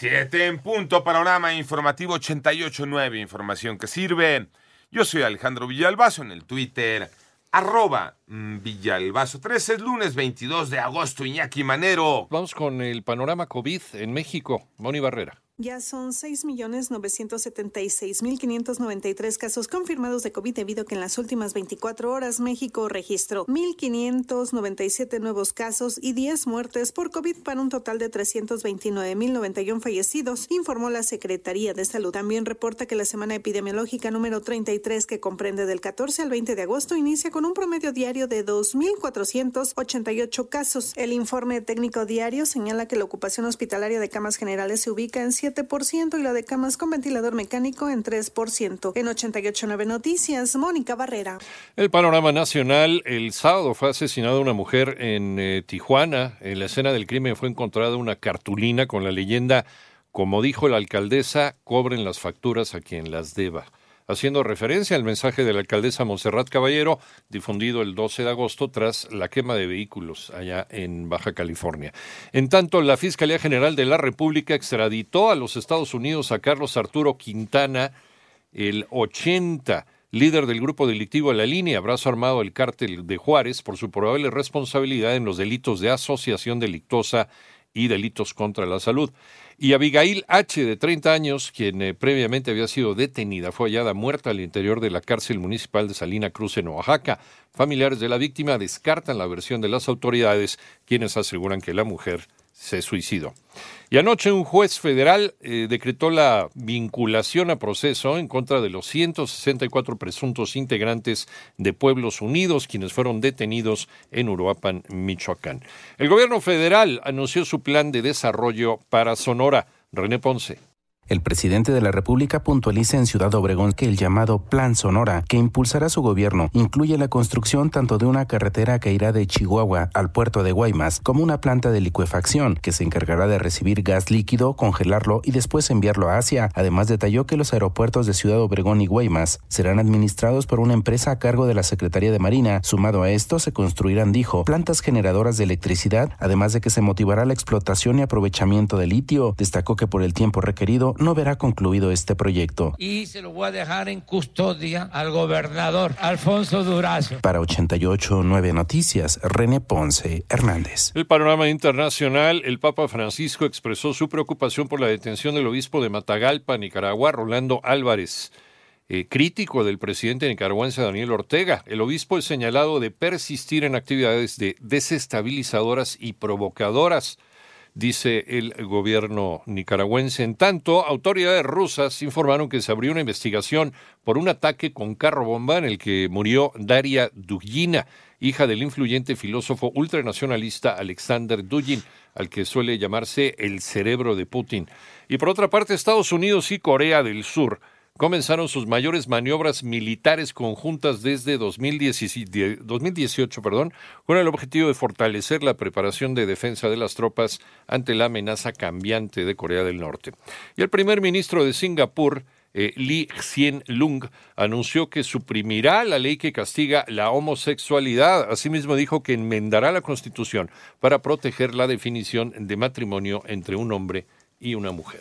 Siete en punto. Panorama informativo 88.9. Información que sirve. Yo soy Alejandro Villalbazo en el Twitter. Arroba mm, Villalbazo 13 es lunes 22 de agosto. Iñaki Manero. Vamos con el panorama COVID en México. Moni Barrera. Ya son 6.976.593 casos confirmados de COVID debido a que en las últimas 24 horas México registró 1.597 nuevos casos y 10 muertes por COVID para un total de 329.091 fallecidos, informó la Secretaría de Salud. También reporta que la semana epidemiológica número 33, que comprende del 14 al 20 de agosto, inicia con un promedio diario de 2.488 casos. El informe técnico diario señala que la ocupación hospitalaria de camas generales se ubica en y la de camas con ventilador mecánico en 3%. En 88.9 Noticias, Mónica Barrera. El panorama nacional, el sábado fue asesinada una mujer en eh, Tijuana. En la escena del crimen fue encontrada una cartulina con la leyenda, como dijo la alcaldesa, cobren las facturas a quien las deba haciendo referencia al mensaje de la alcaldesa Monserrat Caballero, difundido el 12 de agosto tras la quema de vehículos allá en Baja California. En tanto, la Fiscalía General de la República extraditó a los Estados Unidos a Carlos Arturo Quintana, el 80 líder del grupo delictivo La Línea, brazo armado del cártel de Juárez, por su probable responsabilidad en los delitos de asociación delictuosa y delitos contra la salud. Y Abigail H., de 30 años, quien eh, previamente había sido detenida, fue hallada muerta al interior de la cárcel municipal de Salina Cruz en Oaxaca. Familiares de la víctima descartan la versión de las autoridades, quienes aseguran que la mujer se suicidó. Y anoche un juez federal eh, decretó la vinculación a proceso en contra de los 164 presuntos integrantes de Pueblos Unidos, quienes fueron detenidos en Uruapan, Michoacán. El gobierno federal anunció su plan de desarrollo para Sonora. René Ponce. El presidente de la República puntualiza en Ciudad Obregón que el llamado Plan Sonora, que impulsará su gobierno, incluye la construcción tanto de una carretera que irá de Chihuahua al puerto de Guaymas, como una planta de licuefacción que se encargará de recibir gas líquido, congelarlo y después enviarlo a Asia. Además, detalló que los aeropuertos de Ciudad Obregón y Guaymas serán administrados por una empresa a cargo de la Secretaría de Marina. Sumado a esto, se construirán, dijo, plantas generadoras de electricidad, además de que se motivará la explotación y aprovechamiento de litio. Destacó que por el tiempo requerido no verá concluido este proyecto. Y se lo voy a dejar en custodia al gobernador Alfonso Durazo. Para 88.9 Noticias, René Ponce Hernández. El panorama internacional, el Papa Francisco expresó su preocupación por la detención del obispo de Matagalpa, Nicaragua, Rolando Álvarez. Eh, crítico del presidente nicaragüense Daniel Ortega. El obispo es señalado de persistir en actividades de desestabilizadoras y provocadoras dice el gobierno nicaragüense. En tanto, autoridades rusas informaron que se abrió una investigación por un ataque con carro bomba en el que murió Daria Dugina, hija del influyente filósofo ultranacionalista Alexander Dugin, al que suele llamarse el cerebro de Putin. Y por otra parte, Estados Unidos y Corea del Sur comenzaron sus mayores maniobras militares conjuntas desde 2018, perdón, con el objetivo de fortalecer la preparación de defensa de las tropas ante la amenaza cambiante de Corea del Norte. Y el primer ministro de Singapur, eh, Lee Hsien Lung, anunció que suprimirá la ley que castiga la homosexualidad. Asimismo dijo que enmendará la Constitución para proteger la definición de matrimonio entre un hombre y una mujer.